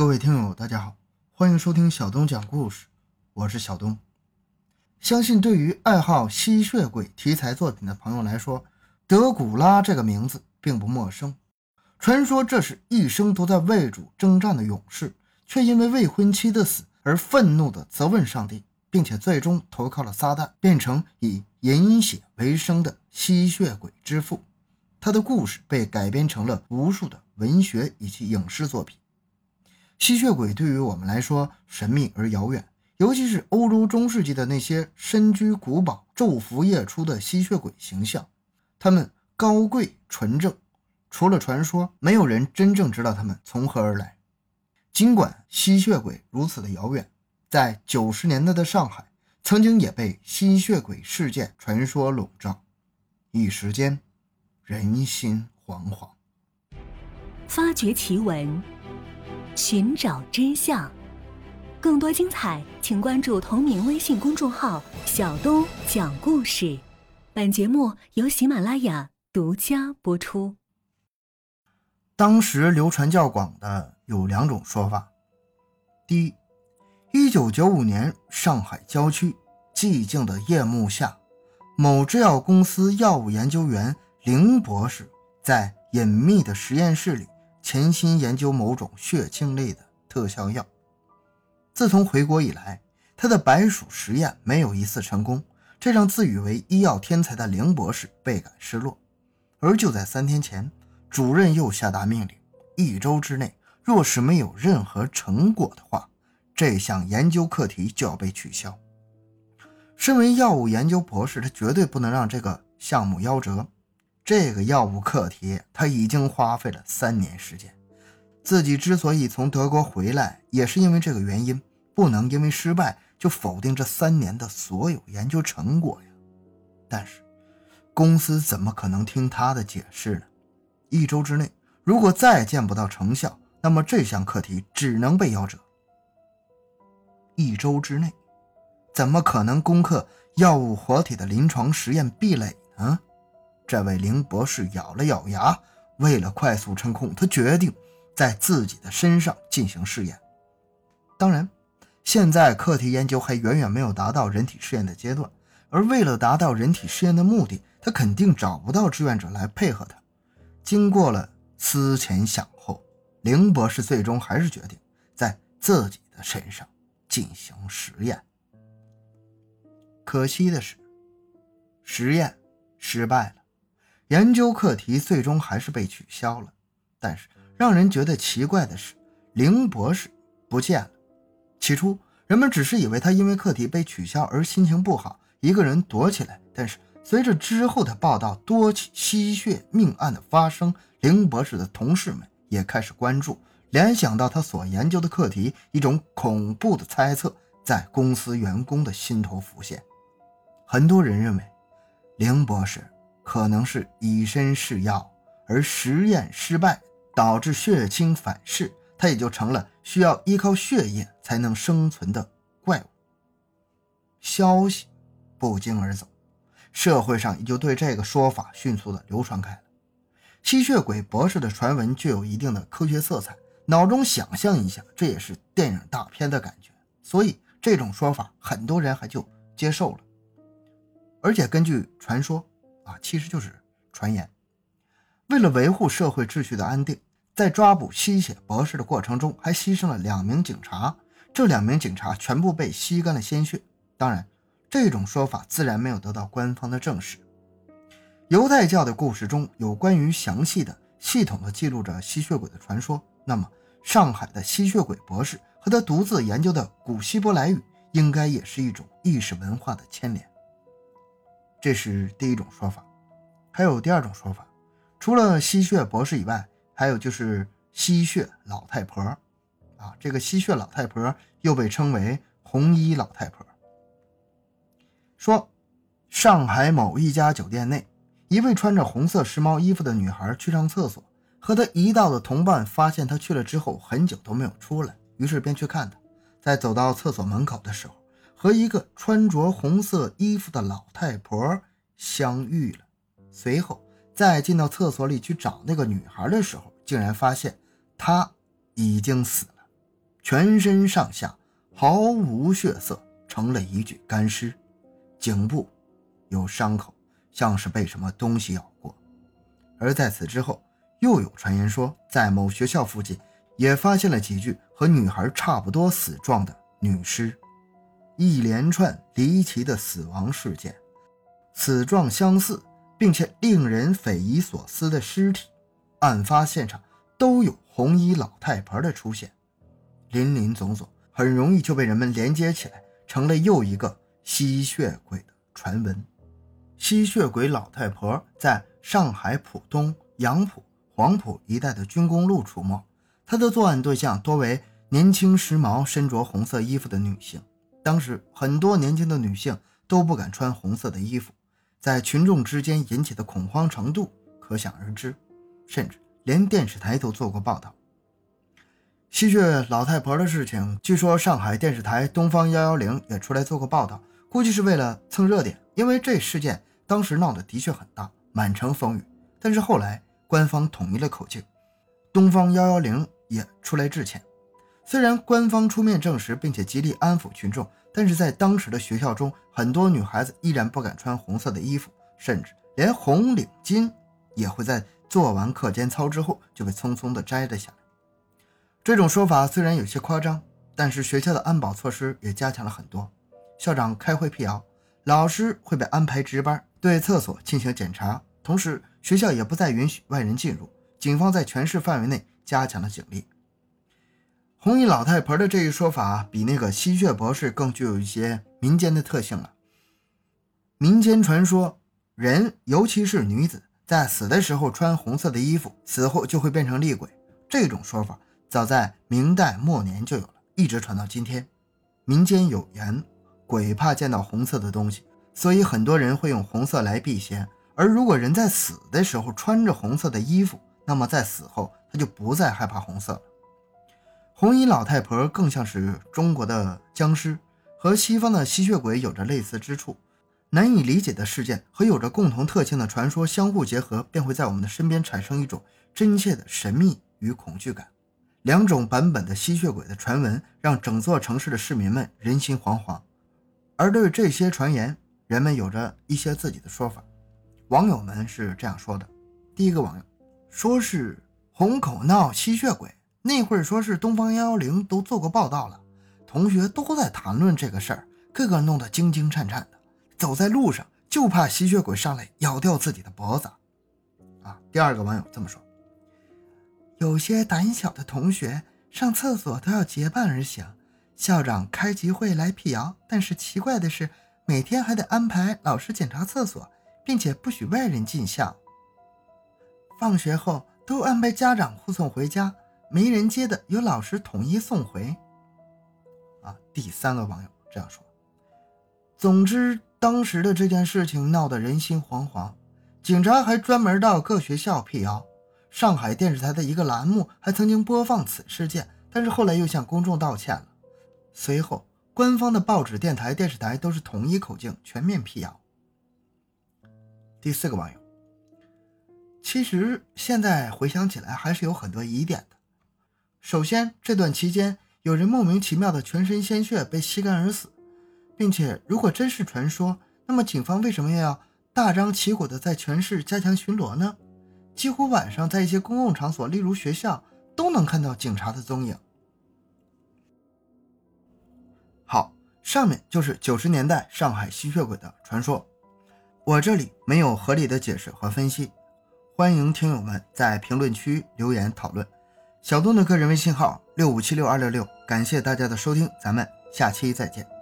各位听友，大家好，欢迎收听小东讲故事，我是小东。相信对于爱好吸血鬼题材作品的朋友来说，德古拉这个名字并不陌生。传说这是一生都在为主征战的勇士，却因为未婚妻的死而愤怒地责问上帝，并且最终投靠了撒旦，变成以饮血为生的吸血鬼之父。他的故事被改编成了无数的文学以及影视作品。吸血鬼对于我们来说神秘而遥远，尤其是欧洲中世纪的那些身居古堡、昼伏夜出的吸血鬼形象，他们高贵纯正。除了传说，没有人真正知道他们从何而来。尽管吸血鬼如此的遥远，在九十年代的上海，曾经也被吸血鬼事件传说笼罩，一时间人心惶惶。发掘奇闻，寻找真相，更多精彩，请关注同名微信公众号“小东讲故事”。本节目由喜马拉雅独家播出。当时流传较广的有两种说法：第一，一九九五年上海郊区寂静的夜幕下，某制药公司药物研究员林博士在隐秘的实验室里潜心研究某种血清类的特效药。自从回国以来，他的白鼠实验没有一次成功，这让自诩为医药天才的林博士倍感失落。而就在三天前，主任又下达命令，一周之内，若是没有任何成果的话，这项研究课题就要被取消。身为药物研究博士，他绝对不能让这个项目夭折。这个药物课题，他已经花费了三年时间。自己之所以从德国回来，也是因为这个原因，不能因为失败就否定这三年的所有研究成果呀。但是，公司怎么可能听他的解释呢？一周之内，如果再见不到成效，那么这项课题只能被夭折。一周之内，怎么可能攻克药物活体的临床实验壁垒呢？这位林博士咬了咬牙，为了快速成功，他决定在自己的身上进行试验。当然，现在课题研究还远远没有达到人体试验的阶段，而为了达到人体试验的目的，他肯定找不到志愿者来配合他。经过了思前想后，林博士最终还是决定在自己的身上进行实验。可惜的是，实验失败了，研究课题最终还是被取消了。但是让人觉得奇怪的是，林博士不见了。起初，人们只是以为他因为课题被取消而心情不好，一个人躲起来。但是，随着之后的报道，多起吸血命案的发生，林博士的同事们也开始关注，联想到他所研究的课题，一种恐怖的猜测在公司员工的心头浮现。很多人认为，林博士可能是以身试药，而实验失败导致血清反噬，他也就成了需要依靠血液才能生存的怪物。消息不胫而走。社会上也就对这个说法迅速的流传开了。吸血鬼博士的传闻具有一定的科学色彩，脑中想象一下，这也是电影大片的感觉，所以这种说法很多人还就接受了。而且根据传说啊，其实就是传言，为了维护社会秩序的安定，在抓捕吸血博士的过程中，还牺牲了两名警察，这两名警察全部被吸干了鲜血。当然。这种说法自然没有得到官方的证实。犹太教的故事中有关于详细的、系统的记录着吸血鬼的传说。那么，上海的吸血鬼博士和他独自研究的古希伯来语，应该也是一种意识文化的牵连。这是第一种说法。还有第二种说法，除了吸血博士以外，还有就是吸血老太婆。啊，这个吸血老太婆又被称为红衣老太婆。说，上海某一家酒店内，一位穿着红色时髦衣服的女孩去上厕所，和她一道的同伴发现她去了之后很久都没有出来，于是便去看她。在走到厕所门口的时候，和一个穿着红色衣服的老太婆相遇了。随后再进到厕所里去找那个女孩的时候，竟然发现她已经死了。全身上下毫无血色，成了一具干尸，颈部有伤口，像是被什么东西咬过。而在此之后，又有传言说，在某学校附近也发现了几具和女孩差不多死状的女尸，一连串离奇的死亡事件，死状相似并且令人匪夷所思的尸体，案发现场都有红衣老太婆的出现。林林总总，很容易就被人们连接起来，成了又一个吸血鬼的传闻。吸血鬼老太婆在上海浦东、杨浦、黄浦一带的军工路出没，她的作案对象多为年轻、时髦、身着红色衣服的女性。当时很多年轻的女性都不敢穿红色的衣服，在群众之间引起的恐慌程度可想而知，甚至连电视台都做过报道。吸血老太婆的事情，据说上海电视台东方幺幺零也出来做过报道，估计是为了蹭热点。因为这事件当时闹得的确很大，满城风雨。但是后来官方统一了口径，东方幺幺零也出来致歉。虽然官方出面证实并且极力安抚群众，但是在当时的学校中，很多女孩子依然不敢穿红色的衣服，甚至连红领巾也会在做完课间操之后就被匆匆地摘了下来。这种说法虽然有些夸张，但是学校的安保措施也加强了很多。校长开会辟谣，老师会被安排值班，对厕所进行检查。同时，学校也不再允许外人进入。警方在全市范围内加强了警力。红衣老太婆的这一说法，比那个吸血博士更具有一些民间的特性了。民间传说，人尤其是女子，在死的时候穿红色的衣服，死后就会变成厉鬼。这种说法。早在明代末年就有了，一直传到今天。民间有言，鬼怕见到红色的东西，所以很多人会用红色来辟邪。而如果人在死的时候穿着红色的衣服，那么在死后他就不再害怕红色了。红衣老太婆更像是中国的僵尸，和西方的吸血鬼有着类似之处。难以理解的事件和有着共同特性的传说相互结合，便会在我们的身边产生一种真切的神秘与恐惧感。两种版本的吸血鬼的传闻让整座城市的市民们人心惶惶，而对这些传言，人们有着一些自己的说法。网友们是这样说的：第一个网友说是虹口闹吸血鬼，那会儿说是东方幺幺零都做过报道了，同学都在谈论这个事儿，个个弄得惊惊颤颤的，走在路上就怕吸血鬼上来咬掉自己的脖子。啊，第二个网友这么说。有些胆小的同学上厕所都要结伴而行，校长开集会来辟谣，但是奇怪的是，每天还得安排老师检查厕所，并且不许外人进校。放学后都安排家长护送回家，没人接的由老师统一送回。啊，第三个网友这样说。总之，当时的这件事情闹得人心惶惶，警察还专门到各学校辟谣。上海电视台的一个栏目还曾经播放此事件，但是后来又向公众道歉了。随后，官方的报纸、电台、电视台都是统一口径，全面辟谣。第四个网友，其实现在回想起来，还是有很多疑点的。首先，这段期间有人莫名其妙的全身鲜血被吸干而死，并且如果真是传说，那么警方为什么要大张旗鼓的在全市加强巡逻呢？几乎晚上在一些公共场所，例如学校，都能看到警察的踪影。好，上面就是九十年代上海吸血鬼的传说，我这里没有合理的解释和分析，欢迎听友们在评论区留言讨论。小东的个人微信号六五七六二六六，感谢大家的收听，咱们下期再见。